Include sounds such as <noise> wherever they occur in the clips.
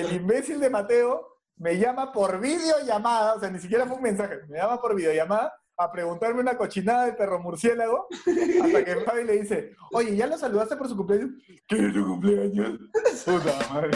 el imbécil de Mateo me llama por videollamada, o sea, ni siquiera fue un mensaje, me llama por videollamada a preguntarme una cochinada de perro murciélago, hasta que Fabi le dice, oye, ¿ya lo saludaste por su cumpleaños? ¿Qué es tu cumpleaños? <laughs> Puta madre.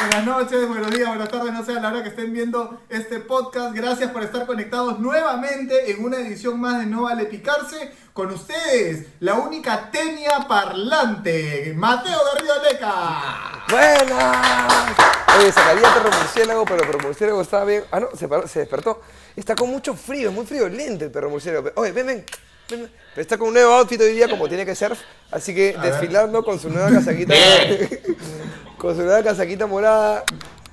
Buenas noches, buenos días, buenas tardes, no sé a la hora que estén viendo este podcast. Gracias por estar conectados nuevamente en una edición más de No Vale Picarse. Con ustedes, la única tenia parlante, Mateo Garrido Leca. ¡Buenas! Oye, sacaría perro murciélago, pero el perro murciélago estaba bien. Ah, no, se, paró- se despertó. Está con mucho frío, es muy friolento el perro murciélago. Oye, ven, ven. Pero está con un nuevo outfit hoy día, como tiene que ser. Así que desfilando con su nueva casaquita. <laughs> con su nueva casaquita morada.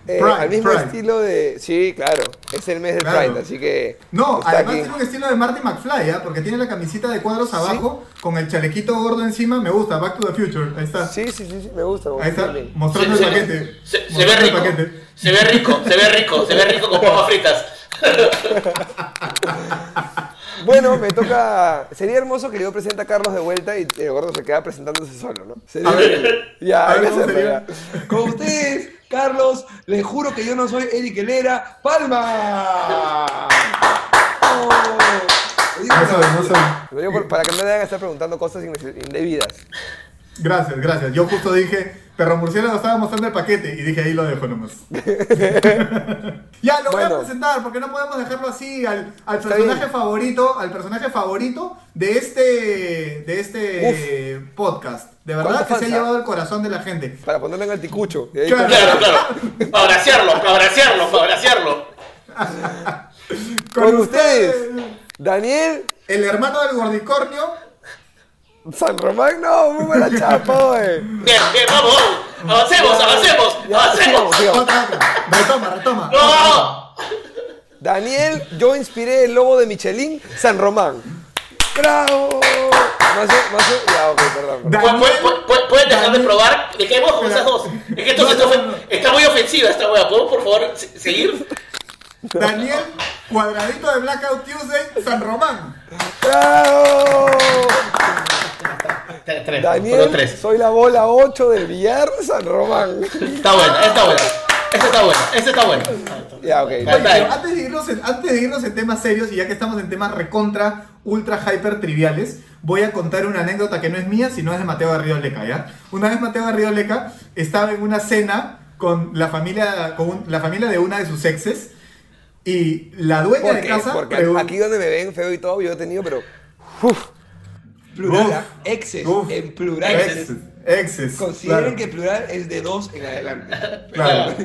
eh, Pride, al mismo Pride. estilo de. Sí, claro. Es el mes del Claro. Pride, así que. No, además aquí. tiene un estilo de Marty McFly, ¿ah? porque tiene la camisita de cuadros abajo, con el chalequito gordo encima. Me gusta, Back to the Future. Ahí está. Sí, sí, sí, sí, me gusta. Ahí está, mostrando Se- el se- paquete. Se, ve el rico. paquete. Se ve rico, se ve rico, se ve rico con papas fritas. <laughs> Bueno, me toca. Sería hermoso que yo presente a Carlos de vuelta y el gordo se queda presentándose solo, ¿no? Sería- A ver, ya, a ver que cómo sería. Con ustedes, Carlos, les juro que yo no soy Eric Helera. ¡Palma! Oh, No soy, para- no soy. Lo digo por- para que no le hagan estar preguntando cosas indebidas. Gracias, gracias. Yo justo dije, perro murciélago estaba mostrando el paquete y dije ahí lo dejo nomás. <laughs> ya, lo voy a presentar porque no podemos dejarlo así al, personaje bien. favorito, al personaje favorito de este de este podcast. De verdad ¿Cuánto que se ha llevado el corazón de la gente. Para ponerlo en alticucho. Y ahí Claro. Claro, claro. Para bracearlo, para bracearlo, para bracearlo. <laughs> Con ustedes, Daniel el hermano del gordicornio, San Román. No, muy buena chapa, güey. Bien, bien, vamos, vamos. Avancemos, avancemos, avancemos. Retoma, retoma. ¡No! Daniel, yo inspiré el lobo de Michelin, San Román. ¡Bravo! Más ya, ok, perdón. perdón. Da- ¿Pueden- pueden- pueden- ¿Pueden dejar de probar? ¿De qué con esas dos? Es que esto No, se está, no, no. está muy ofensiva esta wea. ¿Podemos por favor se- seguir? Daniel, cuadradito de Blackout Tuesday, San Román. ¡Bravo! Tres, tres, Daniel, tres. soy la bola 8 del billar San Román. Está buena, está buena. Esta está buena, esta está buena. Ya, ok. Oye, pero antes de, irnos en, antes de irnos en temas serios y ya que estamos en temas recontra, ultra, hyper triviales, voy a contar una anécdota que no es mía, sino es de Mateo Garrido Leca, ¿ya? Una vez Mateo Garrido Leca estaba en una cena con la familia, con un- la familia de una de sus exes y la dueña ¿Por de qué? casa Porque aquí donde me ven feo y todo, yo he tenido, pero. uf, Plural, Uf. exes, Uf. en plural. exes, exes, Consideren claro, que plural es de dos en adelante. claro,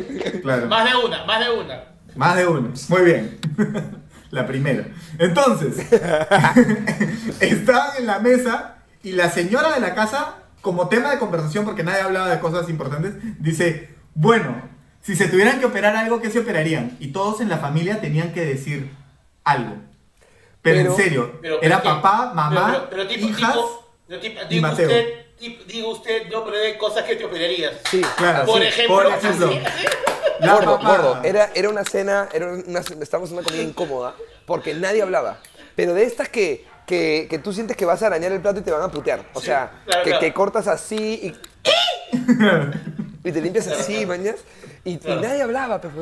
claro. Más de una, más de una. Más de uno. Muy bien. <laughs> La primera. Entonces, <laughs> estaban en la mesa y la señora de la casa, como tema de conversación, porque nadie hablaba de cosas importantes, dice, bueno, si se tuvieran que operar algo, ¿qué se operarían? Y todos en la familia tenían que decir algo. Pero, Pero- en serio, Pero, era pero, papá, mamá, pero, pero, tipo, hijas. tipo, pero tipo, y Mateo. usted, tipo, diga usted nombre de cosas que te operarías. Sí. Claro, Por sí, ejemplo, por ejemplo. gordo, papá. gordo. Era, era una cena, era una, estábamos en una comida incómoda porque nadie hablaba. Pero de estas que, que, que tú sientes que vas a arañar el plato y te van a putear. O sea, claro, que, claro. que cortas así y, <laughs> <laughs> y te limpias así, mañas. Y, nadie hablaba, pues,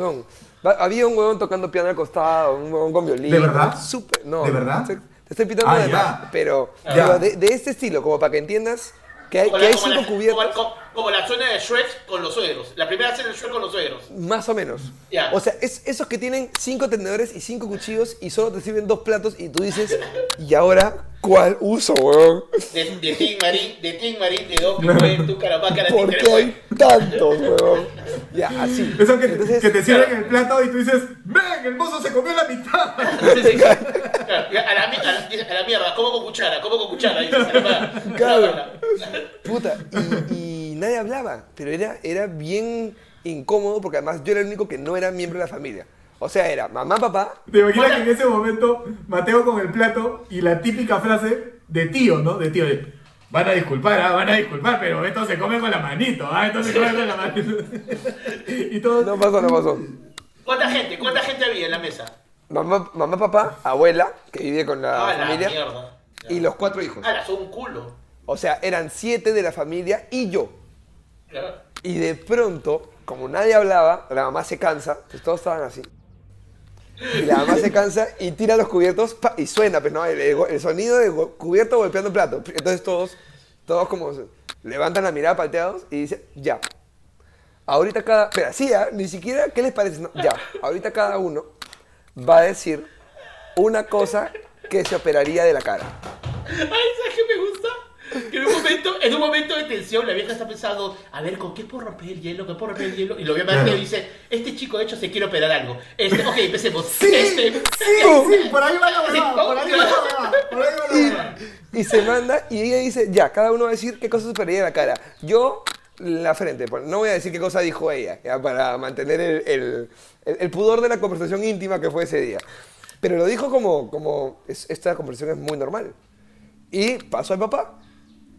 Había un huevón tocando piano al costado, un huevón con violín. ¿De verdad? Súper, no. ¿De verdad? Te, te estoy pitando Ah, de más, pero, Ya. pero de, de este estilo, como para que entiendas que hay, que hay cinco la, cubiertos. Como, la zona de Shrek con los suegros. La primera cena de Shrek con los suegros. Más o menos. Ya. O sea, es esos que tienen cinco tenedores y cinco cuchillos y solo te sirven dos platos y tú dices, <laughs> ¿y ahora cuál uso, weón? De, de Tim Marín, de Tim Marín, de Don Picué, tu Carapacá, la ¿Por qué hay tantos, weón? Ya, así. Eso que, Entonces, que te sirven el plato y tú dices, ven, el mozo se comió la mitad. Sí, sí. Claro, a, la, mi- a, la, dice, a la mierda, como con cuchara, como con cuchara. Dice, a la mierda. Claro. Puta, y, y nadie hablaba, pero era, era bien incómodo porque además yo era el único que no era miembro de la familia. O sea, era mamá, papá, ¿Te imaginas que en ese momento Mateo con el plato y la típica frase, de tío, ¿no? De tío. de, Van a disculpar, ah, van a disculpar, pero esto se come con la manito, ah, esto se come con la manito. <laughs> y todo. No pasó, no pasó. ¿Cuánta gente? ¿Cuánta gente había en la mesa? Mamá, mamá, papá, abuela, que vivía con la Ah, la familia, mierda. y los cuatro hijos. Ah, son un culo. O sea, eran siete de la familia y yo. Y de pronto, como nadie hablaba, la mamá se cansa, pues todos estaban así. Y la mamá se cansa y tira los cubiertos pa, y suena, pues no, el, sonido de cubierto golpeando plato. Entonces todos, todos como levantan la mirada palteados y dicen, ya. Ahorita cada, pero así, ¿ah? ni siquiera, ¿qué les parece? No, ya, ahorita cada uno va a decir una cosa que se operaría de la cara. Ay, ¿sabes qué me gusta? Que en un momento, en un momento de tensión, la vieja está pensando, a ver, ¿con qué puedo romper el hielo? ¿Qué puedo romper el hielo? Y lo ve a Mateo y dice, este chico de hecho se quiere operar algo. Este, ok, empecemos. <laughs> Sí, Este, sí, sí, por ahí va la Sí, huevada, por ahí va la huevada, por ahí va la huevada. Y se manda y ella dice, ya, cada uno va a decir qué cosa se operaría en la cara. Yo, la frente. pues, No voy a decir qué cosa dijo ella, ya, para mantener el, el- el- el pudor de la conversación íntima que fue ese día. Pero lo dijo como, como es- esta conversación es muy normal. Y pasó al papá.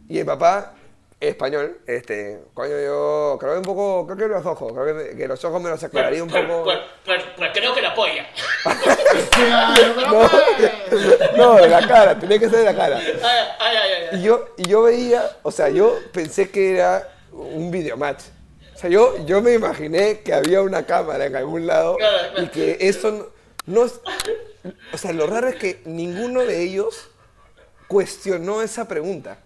Y el papá, español, este, coño, yo creo que un poco, creo que los ojos, creo que, que los ojos me los aclararía un pues, poco. <laughs> pues, pues, pues creo que la pero <laughs> No, no, de la cara, tenía que ser de la cara. Ay, ay, ay, ay. Y yo, y yo veía, o sea, yo pensé que era un videomatch. O sea, yo, yo me imaginé que había una cámara en algún lado Claro, claro. y que esto no, no es... O sea, lo raro es que ninguno de ellos cuestionó esa pregunta.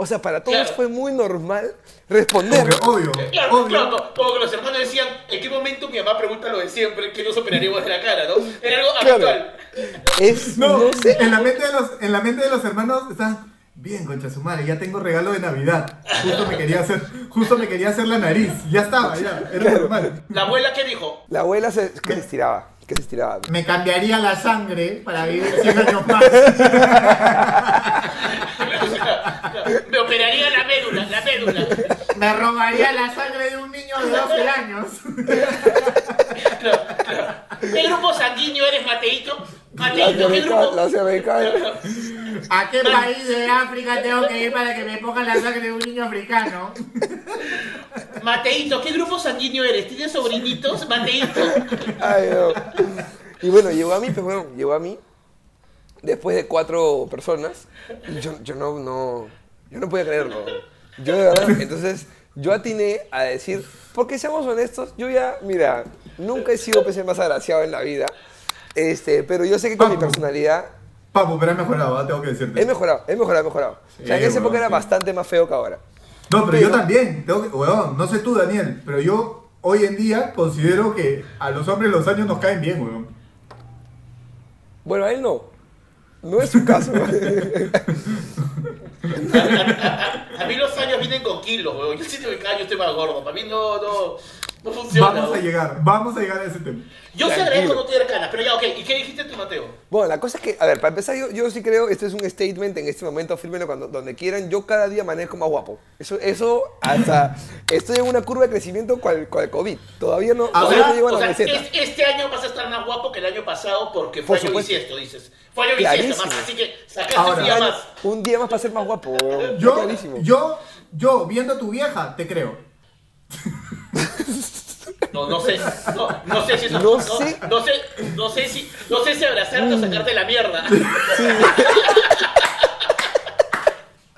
O sea, para todos Claro. fue muy normal responder. Que obvio, Claro, obvio. claro, como- como que los hermanos decían, ¿en qué momento mi mamá pregunta lo de siempre? ¿Qué nos operaríamos de la cara, no? Era algo Claro. habitual. Es, No, no, sé. en la mente de los, en la mente de los hermanos están bien, concha su madre, ya tengo regalo de Navidad. Justo me quería hacer, justo me quería hacer la nariz. Ya estaba, ya, era normal. La abuela, ¿qué dijo? La abuela se, que se estiraba, que se estiraba. Me cambiaría la sangre para vivir 100 años más. <laughs> Me operaría la médula, la médula. Me robaría la sangre de un niño de 12 años. ¿Qué grupo sanguíneo eres, Mateito? Mateito, ¿qué grupo? ¿A qué país de África tengo que ir para que me pongan la sangre de un niño africano? Mateito, ¿qué grupo sanguíneo eres? ¿Tienes sobrinitos? Mateito. Ay, no. Y bueno, llegó a mí, pues bueno, llegó a mí después de cuatro personas. Yo, yo no, no, yo no podía creerlo. Yo de verdad, entonces yo atiné a decir, porque seamos honestos, yo ya, mira, nunca he sido pese más agraciado en la vida. Este, pero yo sé que con mi personalidad Papu, pero he mejorado, ¿ah? tengo que decirte. he mejorado, he mejorado, he mejorado. o sea, en esa época era bastante más feo que ahora. No, pero yo Pero- también. Tengo que, weón, no sé tú, Daniel, pero yo hoy en día considero que a los hombres los años nos caen bien, weón. Bueno, a él no. No es su caso. <laughs> A mí los años vienen con kilos, weón. Yo siento que cada año estoy más gordo. Para mí no, no, no funciona. Vamos a weón. llegar, vamos a llegar a ese tema. Yo se Tranquilo. agradezco no tener canas, pero ya, ok. ¿Y qué dijiste tú, Mateo? Bueno, la cosa es que, a ver, para empezar, yo, yo sí creo, este es un statement en este momento, fírmenlo cuando, donde quieran, yo cada día manejo más guapo. Eso, eso hasta, <laughs> estoy en una curva de crecimiento cual, cual COVID. Todavía no, todavía no llego a o la sea, meseta. es- este año vas a estar más guapo que el año pasado porque fue Por año bisiesto, dices. Fue bisiesto, Clarísimo. más, así que sacaste Ahora, un día más. Un día más para ser más guapo. Yo, clarísimo. yo, yo, viendo a tu vieja, te creo. No, no sé, no, no sé si eso, No no, sé. no sé, no sé si, no sé si abrazarte o sacarte la mierda.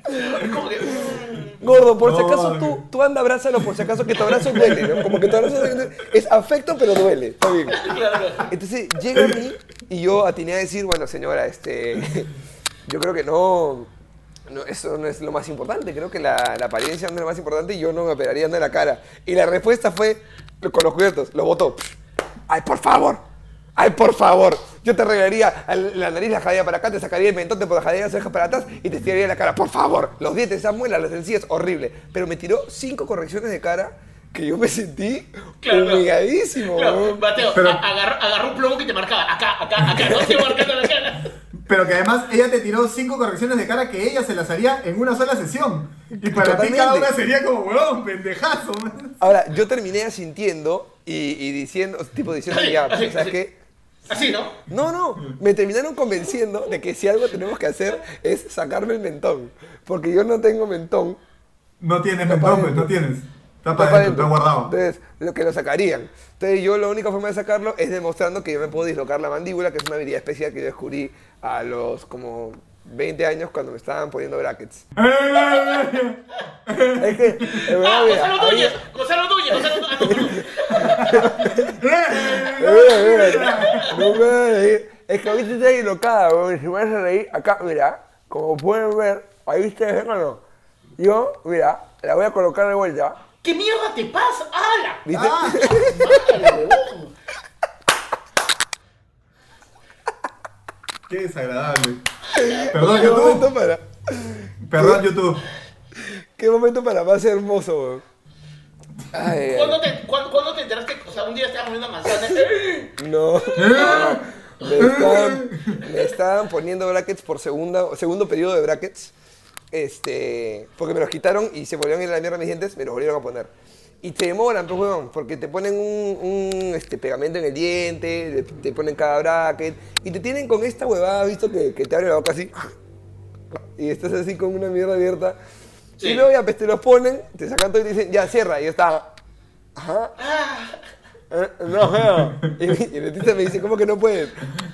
Es <laughs> como que, mm, Gordo, por si No, acaso tú, tú anda, abrázalo, por si acaso que tu abrazo duele, ¿no? Como que tu abrazo es afecto, pero duele. Está bien. Entonces llega a mí y yo atiné a decir, bueno, señora, este, yo creo que no, no, eso no es lo más importante. Creo que la, la apariencia no es lo más importante y yo no me operaría de la cara. Y la respuesta fue, con los cubiertos, lo votó. Ay, por favor. Ay, por favor. Yo te arreglaría la nariz, la jadería para acá, te sacaría el mentón, te jadería las orejas para atrás y te estiraría la cara. Por favor. Los dientes, esas muelas, las encías, horrible. Pero me tiró cinco correcciones de cara que yo me sentí Claro, humilladísimo. Claro. Mateo, Pero- agarró, agarró un plomo que te marcaba acá, acá, acá, no te marcando la cara. Pero que además ella te tiró cinco correcciones de cara que ella se las haría en una sola sesión. Y para ti cada una sería como, weón, pendejazo. man. Ahora, yo terminé asintiendo y, y diciendo, tipo diciendo, ya, pues, ¿sabes qué? Así, ¿no? No, no, me terminaron convenciendo de que si algo tenemos que hacer es sacarme el mentón. Porque yo no tengo mentón. No tienes mentón, pues, no tienes. Está para está guardado. Entonces, lo que lo sacarían. Entonces, yo la única forma de sacarlo es demostrando que yo me puedo dislocar la mandíbula, que es una habilidad especial que yo descubrí a los como 20 años cuando me estaban poniendo brackets. <laughs> Es que, en verdad, Ah, mira, Gonzalo había- Núñez, Gonzalo Núñez, Gonzalo Núñez. No, Eh, mira, no me. Es que ahorita está dislocada, weón. Si me hace reír, acá, mira, como pueden ver, ahí ustedes ven o no. Yo, mira, la voy a colocar de vuelta. ¿Qué mierda te pasa? ¡Hala! ¿Viste? Ah, <laughs> qué desagradable. <laughs> Perdón, ¿Qué momento YouTube. para, Perdón, YouTube. qué momento para más hermoso, weón. Ay, ay. ¿Cuándo te, cuándo, cuándo te enteraste? O sea, un día estabas comiendo manzana. <laughs> No. <laughs> Me estaban, me estaban poniendo brackets por segunda, segundo periodo de brackets. Este, porque me los quitaron y se volvieron a ir a la mierda mis dientes, me los volvieron a poner. Y te demoran, pues, huevón, porque te ponen un, un, este, pegamento en el diente, te ponen cada bracket, y te tienen con esta huevada, visto que, que te abre la boca así, y estás así con una mierda abierta. Sí. Y luego ya, pues, te los ponen, te sacan todo y te dicen, ya, cierra, y yo estaba, ajá. Eh, No. Y, y el dentista me dice, ¿cómo que no puedes?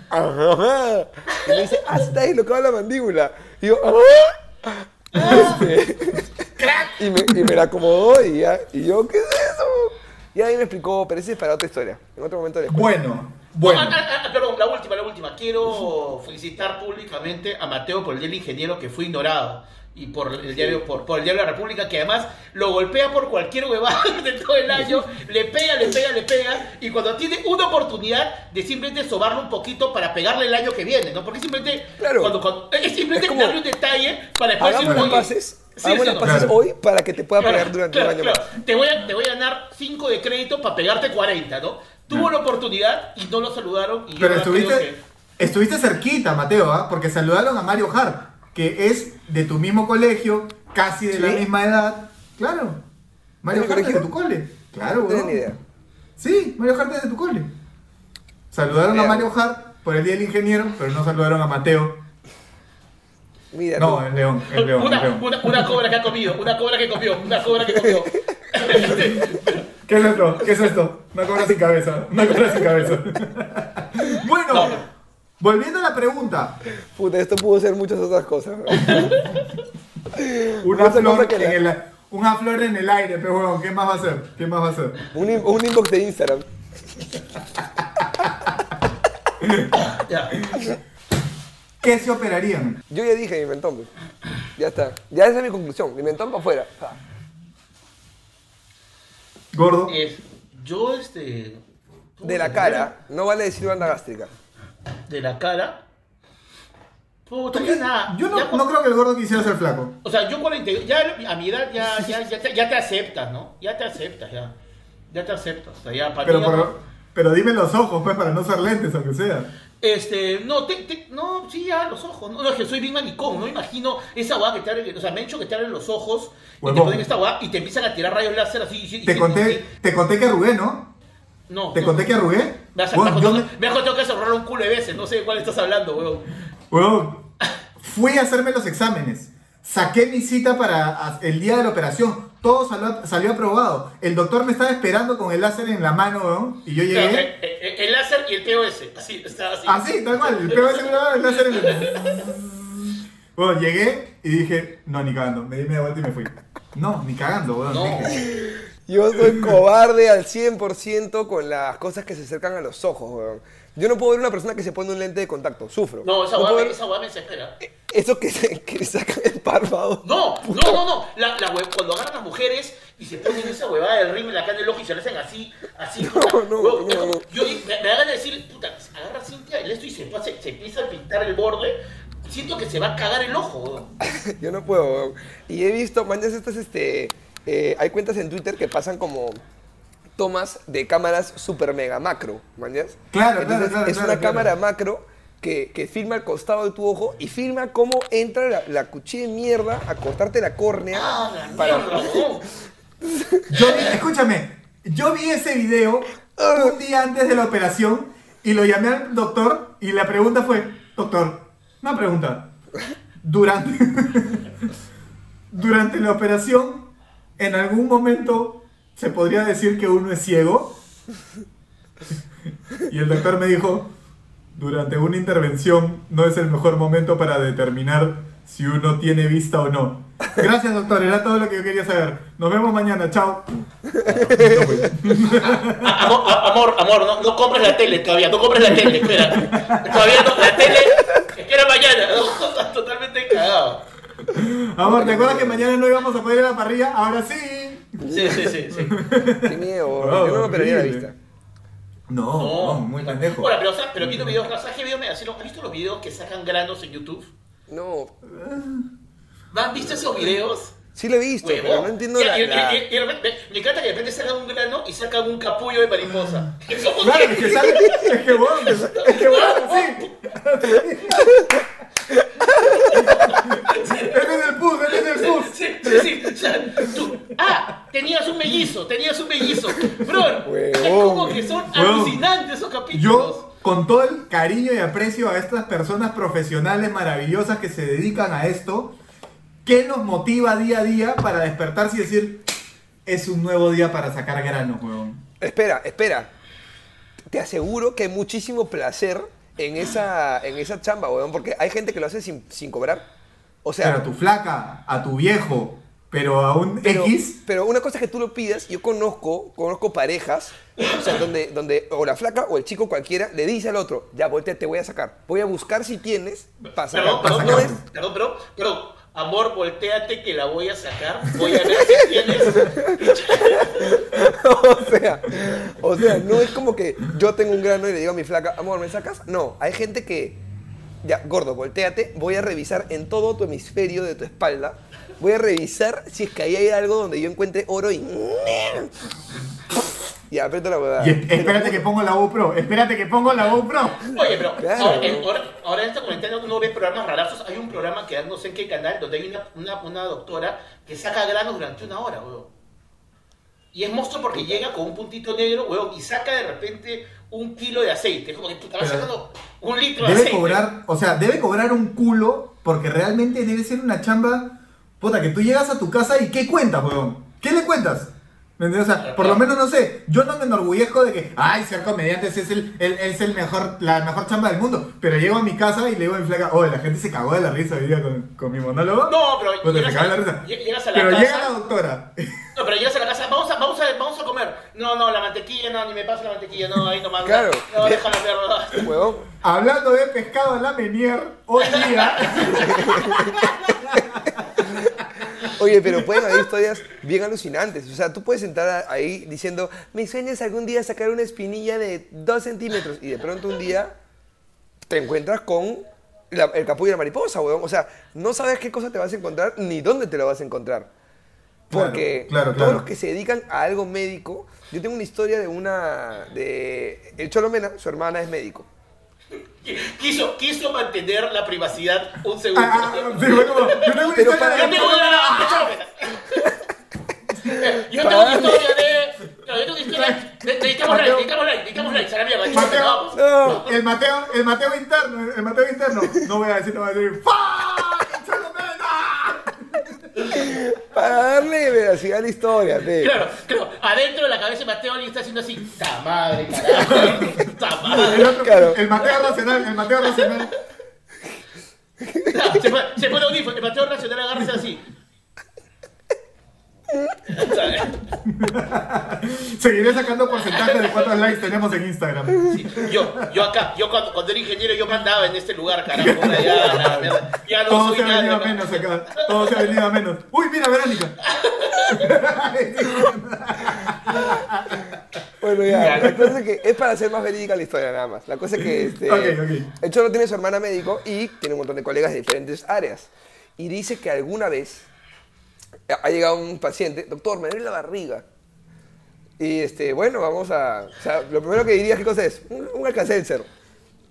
Ajá. Y me dice, ah, está dislocada la mandíbula. Y yo, ajá. Este, y, me, y me la acomodó y ya. Y yo, ¿qué es eso? Y ahí me explicó, pero ese es para otra historia. En otro momento. Bueno, bueno. Ah, perdón, la última, la última. Quiero felicitar públicamente a Mateo por el Día del Ingeniero que fue ignorado. Y por el diario, por, por el diario de la República, que además lo golpea por cualquier huevada <laughs> de todo el año, le pega, le pega, le pega, y cuando tiene una oportunidad de simplemente sobarlo un poquito para pegarle el año que viene, ¿no? Porque simplemente, Claro. cuando, cuando- es simplemente Es como- darle un detalle para después Hagamos las paces, sí, hagamos sí, las no. paces Claro. hoy para que te pueda Claro, pegar durante claro, un año claro. más. Te voy, a, te voy a ganar 5 de crédito para pegarte 40, ¿no? Tuvo la oportunidad y no lo saludaron. Y Pero estuviste, que- estuviste cerquita, Mateo, ¿ah? porque saludaron a Mario Hart, que es de tu mismo colegio, casi de la misma edad. Claro. Mario ¿De mi Hart es de tu cole. Claro, No tenía weón. ni idea. Sí, Mario Hart es de tu cole. Saludaron a. Mario Hart por el Día del Ingeniero, pero no saludaron a Mateo. Mira, No, el león, el león, el Una, león. una, una cobra que ha comido, una cobra que comió, una cobra que comió. <laughs> ¿Qué es esto? ¿Qué es esto? Una cobra sin cabeza. Una cobra sin cabeza. <laughs> bueno, No. volviendo a la pregunta. Puta, esto pudo ser muchas otras cosas. Una flor, que en la- el, una flor en el aire, pero bueno, ¿qué más va a hacer? ¿Qué más va a hacer? Un, un inbox de Instagram. Ya. ¿Qué se operarían? Yo ya dije mi mentón. pues. Ya está. Ya esa es mi conclusión. Mi mentón para afuera. Ah. Gordo. Es- yo, este. De la cara. No vale decir banda gástrica. De la cara. Puta, ya nada. Yo no, Ya cu- no creo que el gordo quisiera ser flaco. O sea, yo 40, ya a mi edad ya, ya, ya, te, ya te aceptas, ¿no? Ya te aceptas, ya. Ya te aceptas. O sea, ya para Pero, mí ya por- pero dime los ojos, pues, para no ser lentes, aunque sea. Este, no, te, te- no, sí, ya, los ojos. No, no, es que soy bien manicón, no imagino esa guada que te abren, o sea, me he hecho que te abren los ojos y te ponen esta guada y te empiezan a tirar rayos láser así. y- y- Te y- conté, te conté que arrugué, ¿no? no, Te no. conté que arrugué. Me has, contado- me- que ahorrado un culo de veces, no sé de cuál estás hablando, weón. weón, fui a hacerme los exámenes. Saqué mi cita para el día de la operación. Todo salió, salió aprobado. El doctor me estaba esperando con el láser en la mano, weón. Y yo llegué. eh, eh, el láser y el POS, así, está así. Así, tal cual. El PVC en la mano, el láser en el. Bueno, llegué y dije, no, ni cagando. Me di media vuelta y me fui. No, ni cagando, weón. No. Dije, Yo soy cobarde al 100% con las cosas que se acercan a los ojos, weón. Yo no puedo ver una persona que se pone un lente de contacto. Sufro. No, esa puedo guada ver me desespera. Eso que, se, que sacan el párpado. No, no, no, no. La, la hue- cuando agarran a las mujeres y se ponen esa huevada del rímel acá en el ojo y se le hacen así, así. No, puta, no, no, no. Yo me, me de decir, puta, agarra a Cintia el esto y se, se empieza a pintar el borde. Siento que se va a cagar el ojo. <laughs> Yo no puedo. Y he visto, manches, estas, este. eh, hay cuentas en Twitter que pasan como tomas de cámaras super mega macro, manches. Claro, claro, claro, Es claro, una claro. cámara macro que, que filma al costado de tu ojo y filma cómo entra la, la cuchilla de mierda a cortarte la córnea. Ah, la para- mierda. <laughs> Yo escúchame, yo vi ese video un día antes de la operación Y lo llamé al doctor y la pregunta fue, doctor, una pregunta. Durante, <laughs> durante la operación, ¿en algún momento se podría decir que uno es ciego? Y el doctor me dijo, durante una intervención no es el mejor momento para determinar si uno tiene vista o no. Gracias, doctor, era todo lo que yo quería saber. Nos vemos mañana, chao. Amor, amor, amor, no, no compres la tele todavía, no compres la tele, espera. Todavía no, la tele, espera mañana, no, totalmente cagado. Amor, ¿te acuerdas que mañana no íbamos a poder ir a la parrilla? Ahora sí. Sí, sí, sí, sí. Qué miedo, Oh, yo no me operaría la vista. No, No, no, muy pendejo. Ahora, pero, o sea, pero viendo videos, ¿sabes qué video me ¿Has visto los videos que sacan granos en YouTube? No, ¿Han visto esos videos? sí lo he visto, pero no entiendo Y- la... y- la- y- y de repente- me encanta que de repente sacan un grano y sacan un capullo de mariposa. <laughs> Eso Claro, es que sale, es que bueno, es que bueno, sí. <laughs> <laughs> Él es el pus, él es el pus. Sí, sí, sí. O sea, tú, ah, tenías un mellizo, tenías un mellizo. Bro, es como que son Huevón. alucinantes esos capítulos. Yo, con todo el cariño y aprecio a estas personas profesionales maravillosas que se dedican a esto, ¿qué nos motiva día a día para despertarse y decir, es un nuevo día para sacar granos, huevón? Espera, espera. Te aseguro que hay muchísimo placer en esa, en esa chamba, weón, porque hay gente que lo hace sin, sin cobrar. O sea, Pero a tu flaca, a tu viejo, pero a un pero, X, pero una cosa es que tú lo pidas, yo conozco, conozco parejas, o sea, donde, donde o la flaca o el chico cualquiera le dice al otro, ya, voltea, te voy a sacar. Voy a buscar si tienes sacar. Perdón, perdón, no sacar. es, perdón, pero, amor, volteate que la voy a sacar. Voy a ver si tienes. <laughs> o sea, o sea, no es como que yo tengo un grano y le digo a mi flaca, amor, ¿me sacas? No, hay gente que, ya, gordo, volteate, voy a revisar en todo tu hemisferio de tu espalda, voy a revisar si es que ahí hay algo donde yo encuentre oro y... Y aprieto la huevada. espérate que pongo la GoPro, espérate que pongo la GoPro. Oye, pero Claro. ahora, en, ahora, ahora en esta cuarentena uno ve programas rarazos. Hay un programa que no sé en qué canal donde hay una, una, una doctora que saca granos durante una hora, weón. Y es monstruo porque llega con un puntito negro, weón, y saca de repente un kilo de aceite. Es como que Pero- sacando un litro de Debe aceite. cobrar, o sea, debe cobrar un culo porque realmente debe ser una chamba. Puta, que tú llegas a tu casa y ¿qué cuentas, weón? ¿Qué le cuentas? ¿Me entiendes? O sea, por lo menos no sé, yo no me enorgullezco de que, ay, ser comediante es el, el- es el mejor, la mejor chamba del mundo. Pero llego a mi casa y le digo a mi flaca, oye, la gente se cagó de la risa hoy día con, con mi monólogo. No, pero Puta, se llegas cagó de a- la risa. lle- llegas a la Pero casa- llega la doctora. No, pero llegas a la casa, vamos a, vamos a, vamos a comer. No, no, la mantequilla, no, ni me pasa la mantequilla, no, ahí nomás. Claro. No, déjala ver. Huevón. Hablando de pescado a la menier, hoy día. <laughs> Oye, pero pueden haber historias bien alucinantes. O sea, tú puedes entrar ahí diciendo, mi sueño es algún día sacar una espinilla de 2 centímetros. Y de pronto un día te encuentras con la- el capullo de la mariposa, weón. O sea, no sabes qué cosa te vas a encontrar ni dónde te lo vas a encontrar. Claro, Porque claro, todos los que se dedican a algo médico, yo tengo una historia de una, de el Cholomena, su hermana es médico. <laughs> Quiso, quiso mantener la privacidad un segundo. Ah, sí, bueno, como, yo tengo una historia para- Yo de- tengo una. <laughs> Yo tengo una historia de. no, Yo tengo una historia. de- Necesitamos like, necesitamos like, necesitamos like. a la mierda, Mateo, vamos. No. el Mateo, el Mateo interno, el Mateo interno. No voy a decir, no voy a decir, ¡Fuck! Para darle veracidad a la historia, pe. Claro, claro. Adentro de la cabeza de Mateo alguien está haciendo así. ¡Ta madre, carajo! <laughs> ¡Ta El, madre! otro, Claro. el Mateo racional, el Mateo racional. Se pone, se pone audífono, el Mateo Nacional agarra así. <laughs> Seguiré sacando porcentaje de cuántos likes tenemos en Instagram. Sí, Yo, yo acá, yo cuando, cuando era ingeniero, yo mandaba en este lugar, carajo. la <laughs> ya no Todo soy se ha venido a menos acá. Todo se ha venido a menos. Uy, mira, Verónica. <laughs> Bueno, ya, la cosa es que es para hacer más verídica la historia nada más. La cosa es que este, el Cholo tiene su hermana médico y tiene un montón de colegas de diferentes áreas. Y dice que alguna vez ha llegado un paciente, doctor, me duele la barriga. Y este, bueno, vamos a... O sea, lo primero que diría, ¿qué cosa es? Un, un.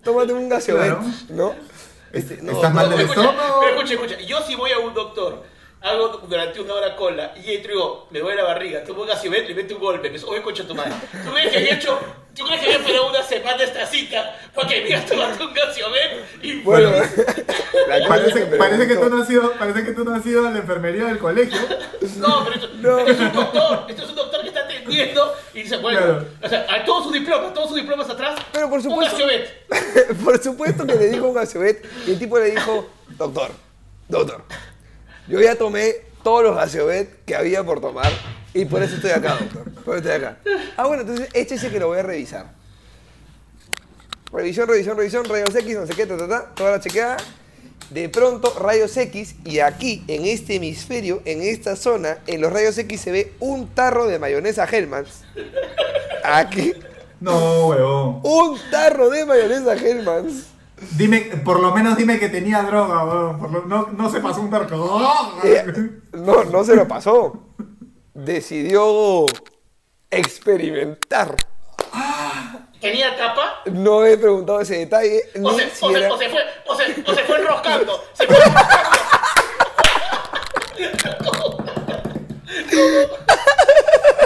Tómate un gaseovet, Claro. ¿no? Este, no, ¿Estás mal del estómago? pero escucha, escucha. Yo si voy a un doctor hago durante una hora cola y entro y digo, me duele la barriga, tomo un gasiomet, le meto un golpe, me oye, concha tu madre. ¿Tú crees que había hecho, tú crees que había esperado una semana esta cita para que me digas tomarte un gasiomet? Y Bueno, <laughs> Parece, que parece que tú no has ido, parece que tú no has ido a la enfermería del colegio. No, pero esto, No. pero esto es un doctor, esto es un doctor que está atendiendo y dice, bueno, Claro. o sea, a todos sus diplomas, todos sus diplomas atrás, Pero por un supuesto- gasiomet. <laughs> Por supuesto que le dijo un gaseobet y el tipo le dijo, doctor, doctor, yo ya tomé todos los gaseobet que había por tomar y por eso estoy acá, doctor. Por eso estoy acá. Ah, bueno, entonces échese que lo voy a revisar. Revisión, revisión, revisión, rayos X, no sé qué, ta, ta, ta, toda la chequeada. De pronto, rayos X, y aquí, en este hemisferio, en esta zona, en los rayos X se ve un tarro de mayonesa Hellmann's. Aquí, No, huevón. un tarro de mayonesa Hellmann's. Dime, por lo menos dime que tenía droga, huevón. Por lo- no, no se pasó un tarco. Eh, no, no se lo pasó. Decidió experimentar. Tenía tapa, No he preguntado ese detalle. o Ni se, o, se, siquiera- o se fue, o se, o se fue enroscando, se fue enroscando. <laughs>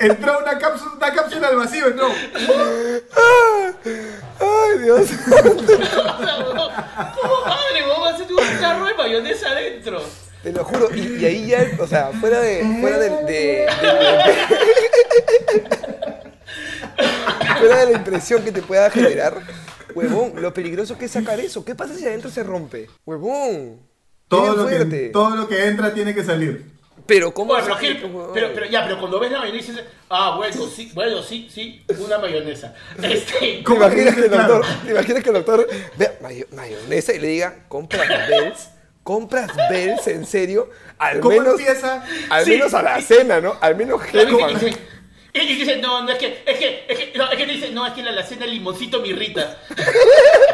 Entró una cápsula, una cápsula al vacío, entró. Ay, Dios. ¿Cómo madre, vamos a hacer un carro de mayonesa adentro? Te lo juro. Y, y ahí ya, o sea, fuera de. Fuera de, de- de- fuera de la impresión que te pueda generar. Huevón, lo peligroso que es sacar eso. ¿Qué pasa si adentro se rompe? Huevón. Todo lo, fuerte. que, todo lo que entra tiene que salir. Pero, ¿cómo Bueno, pero, Gil, pero, pero ya, pero cuando ves la mayonesa dices, ah, bueno, sí, bueno, sí, sí, una mayonesa. <laughs> Este, ¿Te ¿Cómo imaginas, que el doctor, ¿Te imaginas que el doctor vea mayo- mayonesa y le diga, compras Bells? ¿Compras Bells en serio? Al ¿Cómo menos, empieza? Al Sí. menos a la cena, ¿no? Al menos dice, y dice, no, no, es que, es que, es que, no, es que dice, no, es que la alacena el limoncito me irrita. <laughs>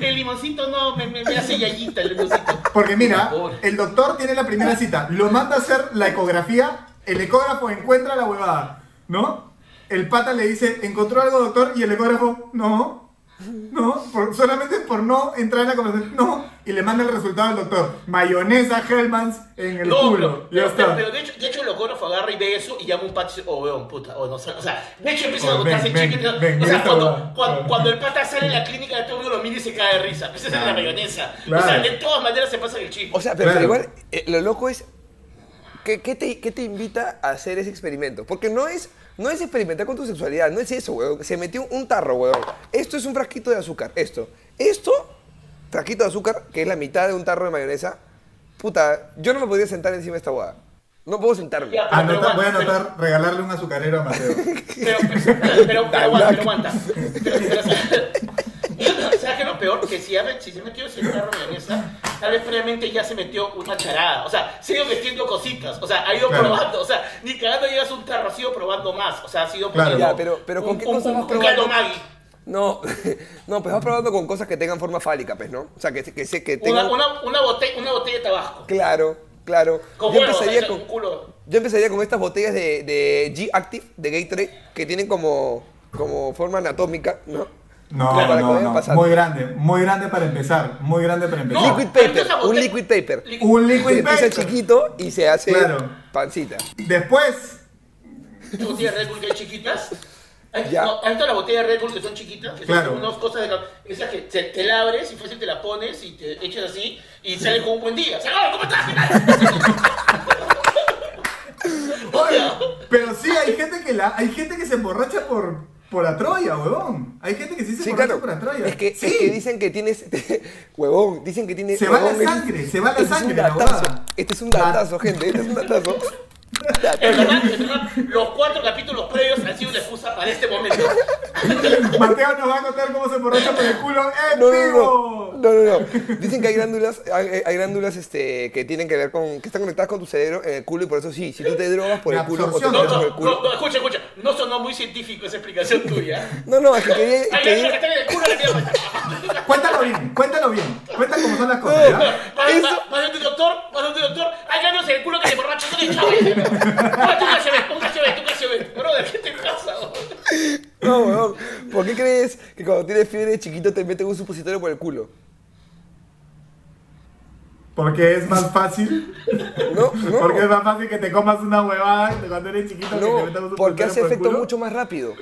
el limoncito no, me, me, me hace yayita el limoncito. Porque mira, el doctor tiene la primera cita, lo manda a hacer la ecografía, el ecógrafo encuentra la huevada, ¿no? El pata le dice, ¿encontró algo, doctor? Y el ecógrafo, no, no, por- solamente por no entrar en la conversación, no, y le manda el resultado al doctor, mayonesa Hellmann's en el No, culo, pero, ya pero, está. pero, pero de hecho, de hecho el locógrafo agarra y ve eso y llama a un pato y dice, oh, weón, puta, o no sé, o sea, de hecho empieza a Oh, ven, contarse ven, chiquitos. O sea, cuando, cuando, cuando el pata sale en la clínica de todo el mundo lo mira y se cae de risa. Esa es la Claro. mayonesa. O Claro. sea, de todas maneras se pasa el chisme. O sea, pero, Claro. pero igual, eh, lo loco es, ¿qué, qué te, qué te invita a hacer ese experimento? Porque no es, no es experimentar con tu sexualidad, no es eso, weón. Se metió un tarro, weón. Esto es un frasquito de azúcar, esto. Esto, frasquito de azúcar, que es la mitad de un tarro de mayonesa, puta, yo no me podría sentar encima de esta boda. No puedo sentarme. Ya, pero- Anota- pero voy a anotar, regalarle un azucarero a Mateo. <laughs> Pero, pero, pero, pero aguanta, pero aguanta. Pero, pero, ¿Sabes qué es lo peor? Que si, si se metió ese tarro de mayonesa, tal vez previamente ya se metió una charada. O sea, se ha ido metiendo cositas. O sea, ha ido Claro. probando. O sea, ni cagando llegas un tarro, ha ido probando más. O sea, ha sido Claro. Ya, pero- pero ¿con un- qué cosas un- vas un probando? No, <laughs> no, pues vas probando con cosas que tengan forma fálica, pues, ¿no? O sea, que, que, se- que tengan... Una, una, una, botella, una botella de tabasco. Claro, claro. Con Yo huevos, empezaría o sea, con... culo. Yo empezaría con estas botellas de, de G-Active, de Gatorade, que tienen como, como forma anatómica, ¿no? No, no, no, pasando. muy grande, muy grande para empezar, muy grande para empezar. No. Liquid paper, un liquid paper. Un liquid empieza paper. chiquito y se hace Claro. pancita. Después, botellas de Red Bull que hay chiquitas. Ya. no, hay todas las botellas de Red Bull que son chiquitas, que Claro. son unas cosas de... Esas que te, te la abres y fácil te la pones y te echas así y sale con un buen día. O sea, "Oh, ¿cómo estás? oye, <laughs> pero sí hay gente que la, hay gente que se emborracha por, por la Troya, huevón. Hay gente que sí se Sí, emborracha claro. por la Troya. Es que, sí. es que dicen que tienes. <laughs> huevón, dicen que tiene. Se va la es- sangre, se va la este sangre, Es la un datazo. Este es un datazo, gente. Este es un datazo. En verdad, en verdad, los cuatro capítulos previos han sido una excusa para este momento. <laughs> Mateo nos va a contar cómo se emborracha por el culo en No, no, vivo. no, no, no, no. Dicen que hay glándulas, hay, hay glándulas este, que tienen que ver con, que están conectadas con tu cerebro en el culo y por eso sí, si tú te drogas por el culo o te. No, por no, el culo. no, no, escucha, escucha. No sonó muy científico esa explicación tuya. No, no, es que quería, Hay otros que están en el culo de la mierda. Cuéntalo bien, cuéntalo bien. Cuenta cómo son las cosas, ¿ya? Vas Eso- vas donde un doctor, vas donde un doctor, hay ganas en el culo que se borracho con el No, weón. ¿Por qué crees que cuando tienes fiebre de chiquito te meten un supositorio por el culo? Porque es más fácil. No, no. Porque es más fácil que te comas una huevada cuando eres chiquito que te No, metamos un porque puntero hace por el efecto culo. mucho más rápido.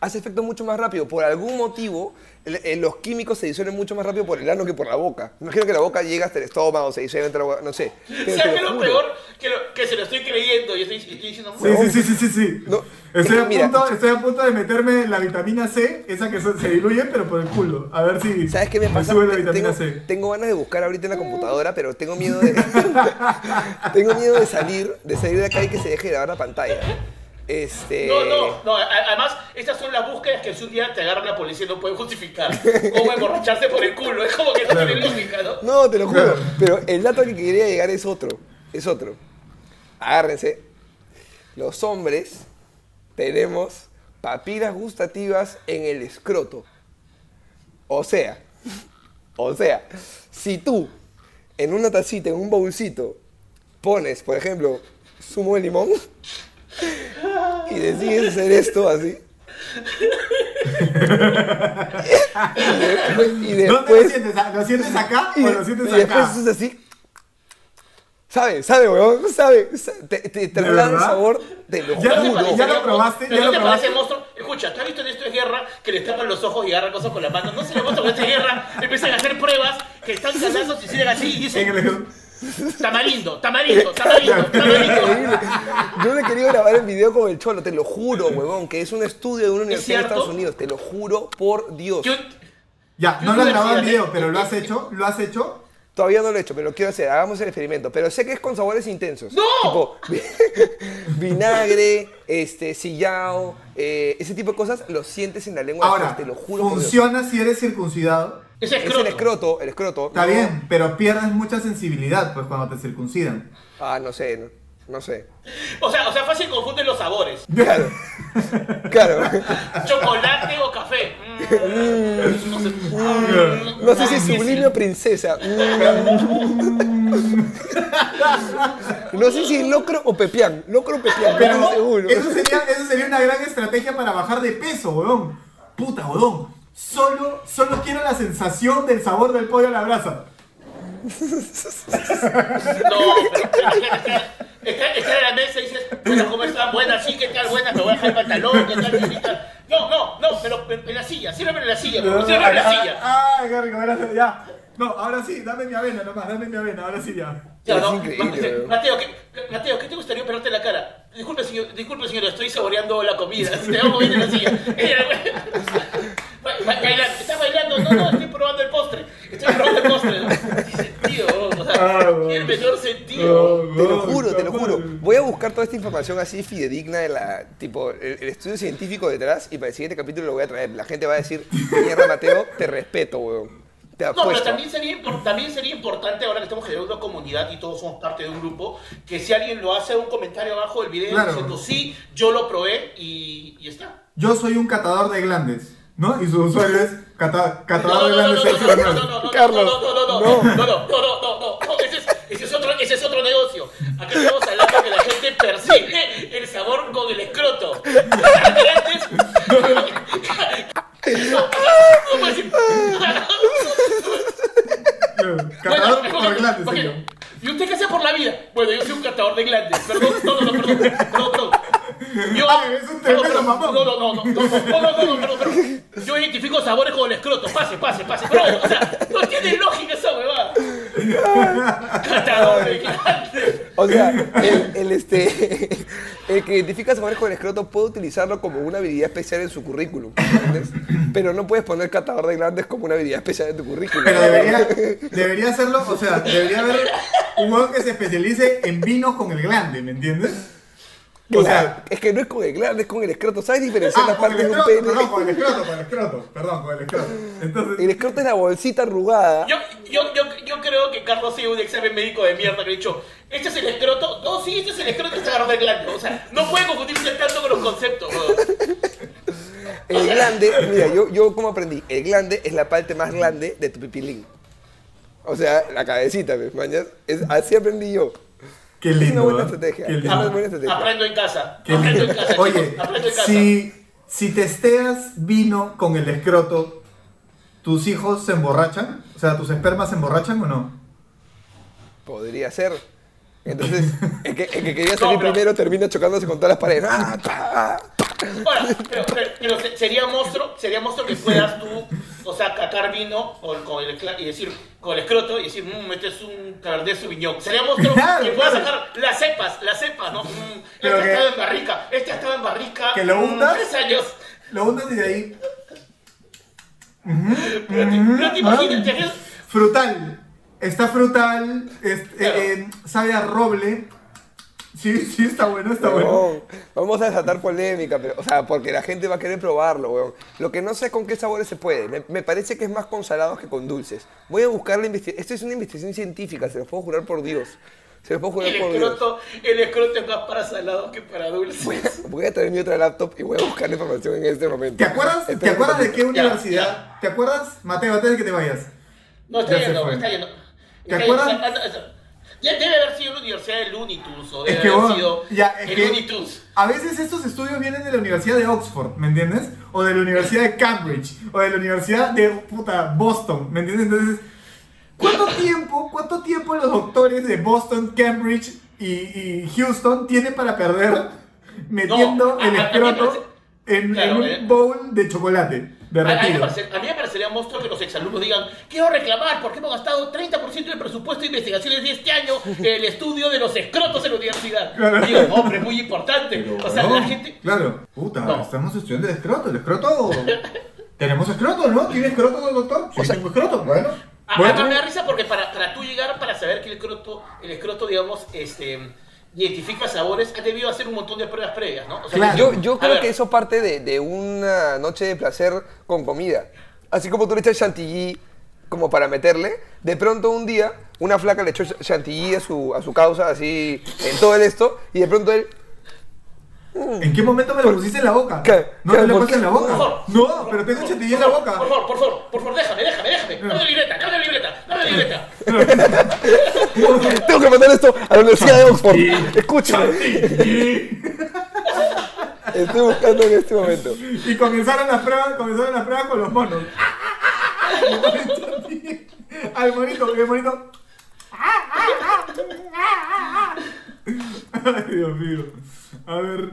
Hace efecto mucho más rápido. Por algún motivo, el- el- los químicos se disuelven mucho más rápido por el ano que por la boca. Imagino que la boca llega hasta el estómago, se disuelve entre la boca, no sé. Te ¿Sabes qué lo juro. peor? Que, lo- que se lo estoy creyendo y estoy, estoy diciendo... Sí, sí, sí, sí, sí, sí. No, estoy, es a mira- punto, estoy a punto de meterme la vitamina C, esa que se se diluye, pero por el culo. A ver si ¿Sabes qué me pasa? sube la vitamina tengo, C. tengo ganas de buscar ahorita en la computadora, pero tengo miedo de. <laughs> tengo miedo de salir, de salir de acá y que se deje de grabar la pantalla. Este. No, no, no. Además, estas son las búsquedas que si un día te agarra la policía no pueden justificar. Como <laughs> emborracharse por el culo. Es como que no tiene lógica, ¿no? No, te lo juro. Claro. Pero el dato al que quería llegar es otro. Es otro. Agárrense. Los hombres tenemos papilas gustativas en el escroto. O sea, <laughs> o sea, si tú en una tacita, en un bolsito, pones, por ejemplo, zumo de limón y decides hacer esto así. <laughs> y después, y ¿Dónde lo después sientes? ¿Lo sientes acá y, o lo sientes y después acá? haces así. Sabe, sabe, weón, sabe. sa- Te, te, te ¿De traslada el verdad? sabor de lo Ya ¿No te lo- juro. parece- ya lo probaste, ¿Pero ya no lo te parece probaste. monstruo? Escucha, ¿tú has visto en esto de guerra que les tapan los ojos y agarran cosas con la mano? No se le muestra que esto es guerra, empiezan a hacer pruebas que están calazos y siguen así y En dicen tamarindo, tamarindo, <laughs> tamarindo, tamarindo. Yo le he querido grabar el video con el cholo, te lo juro, huevón, que es un estudio de una universidad de? Estados Unidos, te lo juro por Dios. Yo- Ya, Yo no lo has grabado en video, ¿eh? pero lo has hecho, lo has hecho. Todavía no lo he hecho, pero lo quiero hacer, hagamos el experimento. Pero sé que es con sabores intensos. ¡No! Tipo, vi- <laughs> vinagre, este, sillao, eh, ese tipo de cosas, lo sientes en la lengua Ahora, te lo juro funciona si eres circuncidado. Es Es el escroto. el escroto. Está no- bien, pero pierdes mucha sensibilidad pues cuando te circuncidan. Ah, no sé, no, no sé. O sea, o sea, fácil confunden los sabores. Claro. Claro. Chocolate o café. Mm, no sé. Mm, No sé si sublime o princesa. Mm. No sé si es locro o pepián. Locro o pepián, pero no seguro. eso sería, eso sería una gran estrategia para bajar de peso, weón. Puta, weón. Solo, solo quiero la sensación del sabor del pollo a la brasa. No, está, está, está en la mesa y dices, bueno, ¿cómo están? Buenas, sí, ¿qué tal? Buenas, me voy a dejar el pantalón, ¿qué tal? ¿Qué tal? No, no, no, pero en, la silla, sírveme en la silla, favor, sírveme en la silla. Ay, qué rico, gracias, ya. No, ahora sí, dame mi avena nomás, dame mi avena, ahora sí ya. Ya, ¿no? Mateo. Mateo, ¿qué, Mateo, ¿qué te gustaría operarte en la cara? Disculpe, señor, disculpe, señora, estoy saboreando la comida. <laughs> Te hago bien en la silla. <laughs> Ba- bailando. No, no, estoy probando el postre. Estoy probando el postre. No tiene sentido, o sea, Ah, tiene el menor sentido. Te lo juro, te lo juro. Voy a buscar toda esta información así fidedigna de la, tipo, el, el estudio científico detrás y para el siguiente capítulo lo voy a traer. La gente va a decir, mierda Mateo, te respeto, weón. Te No, pero también sería, también sería importante, ahora que estamos generando una comunidad y todos somos parte de un grupo, que si alguien lo hace, un comentario abajo del video Claro. diciendo sí, yo lo probé y, y está. Yo soy un catador de glandes, ¿no? Y su usuario es cata- catador de No, no, no, glandes no, no, no, 609. no, no, no, Carlos, no, no, no, no, no, no, no, no, no, no, no, ese es, ese es otro, ese es otro negocio. Acá estamos hablando que la gente percibe el sabor con el escroto. No, no. Catador por glandes. ¿Y usted qué hace por la vida? Bueno, yo soy un catador de glandes. Perdón, no, no, no, perdón, perdón, perdón. Yo, Ay, es un tremendo perdón, mamón. No, no, no, no, no, no, no, no, no, perdón, perdón. Yo identifico sabores con el escroto. Pase, pase, pase. Bro, o sea, no tiene lógica esa huevada. Catador. O sea, el, el, este, <laughs> el que identifica sabores con el escroto puede utilizarlo como una habilidad especial en su currículum, ¿entiendes? Pero no puedes poner catador de glandes como una habilidad especial en tu currículum. Pero debería, debería hacerlo, o sea, debería haber un huevo que se especialice en vinos con el glande, ¿me entiendes? O sea, es que no es con el glande, es con el escroto. ¿Sabes diferenciar ah, las partes de un pene? perdón, con el escroto, con el escroto, perdón, con el escroto. Entonces, El escroto es la bolsita arrugada. Yo, yo, yo, yo creo que Carlos sigue un examen médico de mierda que ha dicho, este es el escroto, no, sí, este es el escroto que está agarrando el glande. O sea, no puede confundirse tanto con los conceptos. El glande, mira, yo, yo como aprendí, el glande es la parte más grande de tu pipilín. O sea, la cabecita, ¿me mañas? Es, así aprendí yo. Qué Es una lindo. buena ¿eh? estrategia. Qué Es lindo. una buena estrategia. Aprendo en casa. Qué Aprendo en lindo. casa, Oye, chicos. Aprendo en casa. si, si testeas vino con el escroto, ¿tus hijos se emborrachan? O sea, ¿tus espermas se emborrachan o no? Podría ser. Entonces, el que, el que quería salir pero- primero termina chocándose con todas las paredes. ¡Ah! Ahora, pero, pero- pero se- sería monstruo, sería monstruo que puedas tú, o sea, catar vino con, con el y decir, con el escroto y decir, mmm, este es un cabernet sauvignon. Sería <laughs> monstruo Claro, que claro. sacar las cepas, las cepas, ¿no? Mm, este ha estado en barrica, este ha estado en barrica. Que lo mm, hundas. Tres años. Lo hundes y de ahí. Pero te, pero te imaginas, te imaginas- Frutal. Está frutal. es- eh, eh, sabe a roble. Sí, sí, está bueno, está bueno. Weón, Vamos a desatar polémica, pero, o sea, porque la gente va a querer probarlo, weón. Lo que no sé con qué sabores se puede. Me, me parece que es más con salados que con dulces. Voy a buscar la investigación. Esto es una investigación científica, se los puedo jurar por Dios. Se los puedo jurar el por Dios. escroto, el escroto es más para salados que para dulces. Voy a traer mi otra laptop y voy a buscar la información en este momento. ¿Te acuerdas, ¿te acuerdas de qué universidad? ¿Te acuerdas, Mateo, antes de que te vayas? No, está Ya yendo, está yendo. ¿Te Está acuerdas? Ya debe haber sido la Universidad de Looney Tunes o Es debe que, haber bueno, sido ya, es el que Looney Tunes. a veces estos estudios vienen de la Universidad de Oxford, ¿me entiendes? O de la Universidad de Cambridge, o de la Universidad de puta Boston, ¿me entiendes? Entonces, ¿cuánto tiempo, cuánto tiempo los doctores de Boston, Cambridge y, y Houston tienen para perder metiendo el escroto parece- en, Claro, en un eh. bowl de chocolate A, a mí me derretido? parece- a mí me parecería monstruo que los exalumnos digan, quiero reclamar porque hemos gastado 30% del presupuesto de investigaciones de este año <laughs> en el estudio de los escrotos en la universidad. Claro. Digo, hombre, muy importante. o sea, No, la gente... Claro, puta, No. estamos estudiando el escroto. El escroto. <laughs> Tenemos escroto, ¿no? ¿Tiene escroto, doctor? Sí, O sea- tengo escroto. Bueno. A, bueno. me da risa porque para, para tú llegar, para saber que el escroto, el escroto digamos, este, identifica sabores, ha debido hacer un montón de pruebas previas, ¿no? O sea, Claro. Yo, yo A creo ver. que eso parte de, de una noche de placer con comida. Así como tú le echas chantilly como para meterle, de pronto un día una flaca le echó chantilly a su, a su causa, así en todo el esto, y de pronto él, ¿En qué momento me lo pusiste en la boca? ¿Qué? No te ¿Qué? lo ¿Por puse en la boca. Por favor. No, pero tengo chantilly en la Por boca. favor, por favor, por favor, déjame, déjame, déjame. Dame la libreta, dame la libreta, dame la libreta. <laughs> tengo que mandar esto a la Universidad de Oxford. Escúchame, estoy buscando en este momento. Y comenzaron las pruebas, comenzaron las pruebas con los monos. Al monito, el monito. Ay, Dios mío. A ver.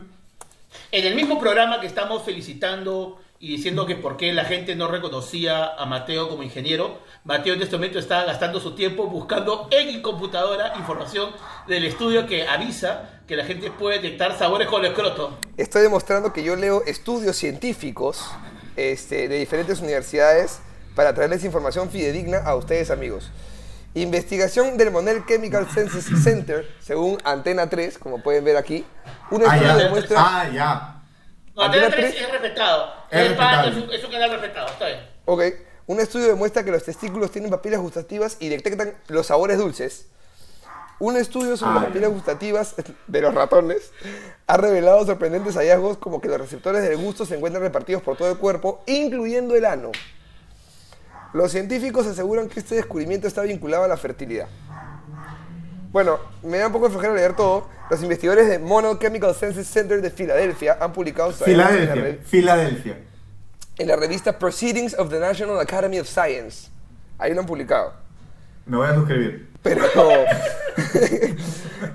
En el mismo programa que estamos felicitando y diciendo que por qué la gente no reconocía a Mateo como ingeniero, Mateo en este momento está gastando su tiempo buscando en computadora información del estudio que avisa que la gente puede detectar sabores con el escroto. Estoy demostrando que yo leo estudios científicos este, de diferentes universidades para traerles información fidedigna a ustedes, amigos. Investigación del Monell Chemical Senses Center, según Antena 3, como pueden ver aquí. Un Ah, estudio ya. demuestra... Ah, ya. No, Antena Antena 3 3 es respetado. Es Es, respetable. es un, es un canal respetado, está bien. Ok. Un estudio demuestra que los testículos tienen papilas gustativas y detectan los sabores dulces. Un estudio sobre Ah, las ya. papilas gustativas <laughs> de los ratones ha revelado sorprendentes hallazgos como que los receptores del gusto se encuentran repartidos por todo el cuerpo, incluyendo el ano. Los científicos aseguran que este descubrimiento está vinculado a la fertilidad. Bueno, me da un poco de flojera leer todo. Los investigadores de Monell Chemical Senses Center de Filadelfia han publicado sus hallazgos en la Filadelfia. Filadelfia. en la revista Proceedings of the National Academy of Science. Ahí lo han publicado. Me voy a suscribir. Pero <laughs>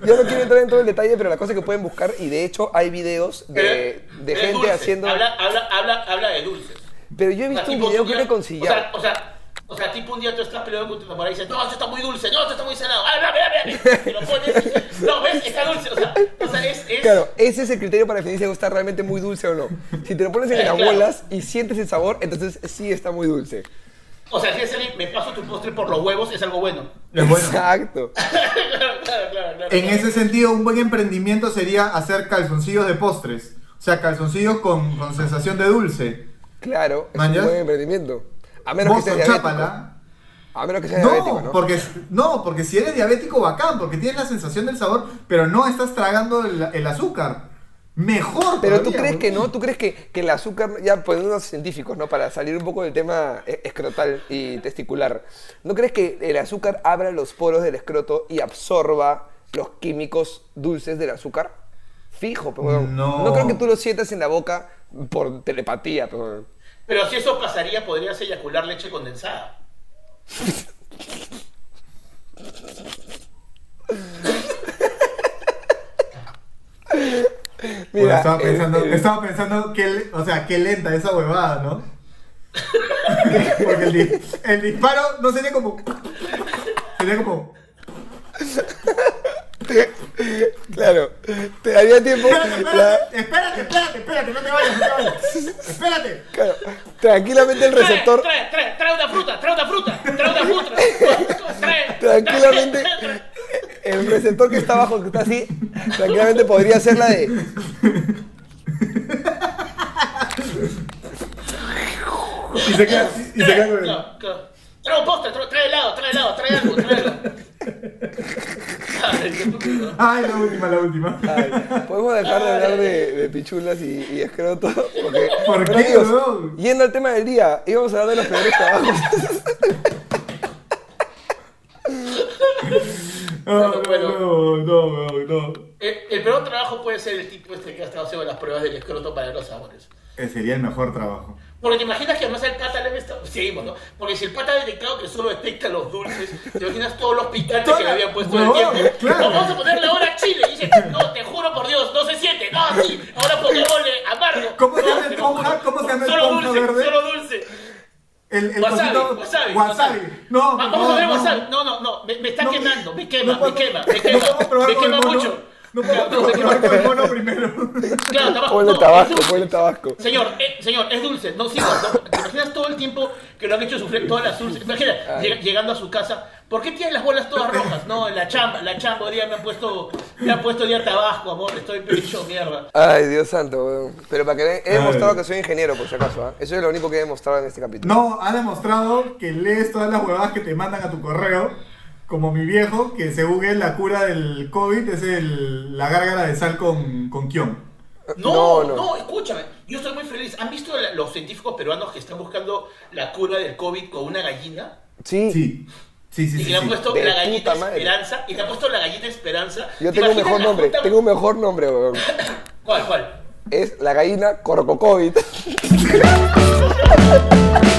yo no quiero entrar en todo el detalle, pero la cosa que pueden buscar, y de hecho hay videos de, Pero- de es gente dulce. haciendo... Habla, habla, habla, habla de dulces. Pero yo he O sea, visto un video que día- me consiguió. O sea, o sea, o sea, tipo un día tú estás peleando con tu enamorada y dices, no, esto está muy dulce, no, esto está muy salado. Ah, dame, dame. Y lo pones y dices, no, ves, está dulce. O sea, o sea es, es, Claro, ese es el criterio para definir si algo está realmente muy dulce o no. Si te lo pones en las Claro. bolas y sientes el sabor, entonces sí está muy dulce. O sea, si es alguien, me paso tu postre por los huevos, es algo bueno. Es bueno. Exacto. <laughs> claro, claro, claro. claro. En ese sentido, un buen emprendimiento sería hacer calzoncillos de postres. O sea, calzoncillos con, con sensación de dulce. Claro, es ¿Mañas? un buen emprendimiento. A menos que seas diabético. A menos que seas diabético, No, porque, no, porque si eres diabético, bacán, porque tienes la sensación del sabor, pero no estás tragando el, el azúcar. Mejor. Pero tú crees que no, tú crees que, que el azúcar, ya poniéndonos científicos, ¿no? Para salir un poco del tema e- escrotal y testicular, ¿no crees que el azúcar abra los poros del escroto y absorba los químicos dulces del azúcar? Fijo, pero No. no creo que tú lo sientas en la boca por telepatía, pero pero si eso pasaría, podrías eyacular leche condensada. Pues eh, eh, estaba, pensando, estaba pensando que, o sea, qué lenta esa huevada, ¿no? <laughs> Porque el, el, disparo no sería como. Sería como. Claro, te daría tiempo. Espérate, la- espérate, espérate, espérate, espérate, no te vayas, no te vayas. Espérate. claro, tranquilamente el receptor. trae, trae, trae una fruta, trae una fruta, trae una fruta. Trae, Tranquilamente. trae, trae. El receptor que está abajo, que está así, tranquilamente podría ser la de. Y se queda, y se queda con el. Trae un postre, trae, trae helado, trae helado, trae algo, trae algo. Ay, la última, la última. Ay, Podemos dejar de hablar de, de pichulas y, y escroto. Porque, ¿Por qué, amigos? Yendo al tema del día, íbamos a hablar de los peores trabajos. <laughs> No, no, Bueno. no, no, no, no. El, el peor trabajo puede ser el tipo este que ha estado haciendo las pruebas del escroto para los sabores. Eh, Sería el mejor trabajo. Porque te imaginas que además el pata le está... Seguimos, ¿no? Porque si el pata ha detectado que solo detecta los dulces, te imaginas todos los picantes Toda- que le habían puesto en el tiempo. claro. No, vamos a ponerle ahora chile. Y dice, no, te juro por Dios, no se siente. No, sí, ahora pongámosle amargo. ¿Cómo se No, llama el ponja? ¿Cómo se llama el Solo dulce, verde? Solo dulce. El, el Wasabi, cosito- wasabi, wasabi. No, por Vamos a favor, ver no. wasabi. No, no, no. Me, me está No, quemando. Me quema, no me quema, me no quema. me quema mucho. No puedo probar el mono primero. Claro, tabasco. Ponle no, tabasco, es ponle tabasco. Señor, eh, señor, es dulce, no sigas. No, ¿Te imaginas todo el tiempo que lo han hecho sufrir todas las dulces? Imagina, lleg- llegando a su casa, ¿por qué tiene las bolas todas rojas? No, en la chamba, la chamba hoy día me han puesto, me han puesto día tabasco, amor, estoy pecho mierda. Ay, Dios santo, weón. Pero para que vean, he demostrado que soy ingeniero, por si acaso, ¿ah? Eso es lo único que he demostrado en este capítulo. No, ha demostrado que lees todas las huevadas que te mandan a tu correo. Como mi viejo, que según él la cura del COVID es el, la gárgara de sal con, con kion. No, No, no, no. escúchame, yo estoy muy feliz. ¿Han visto la- los científicos peruanos que están buscando la cura del COVID con una gallina? Sí. Sí, sí, sí. Y sí, que le han puesto la gallina madre. Esperanza, y le han puesto la gallina Esperanza. Yo ¿Te tengo un mejor nombre, junta- tengo un mejor nombre, weón. ¿Cuál, cuál? Es la gallina Corcocovid. <laughs>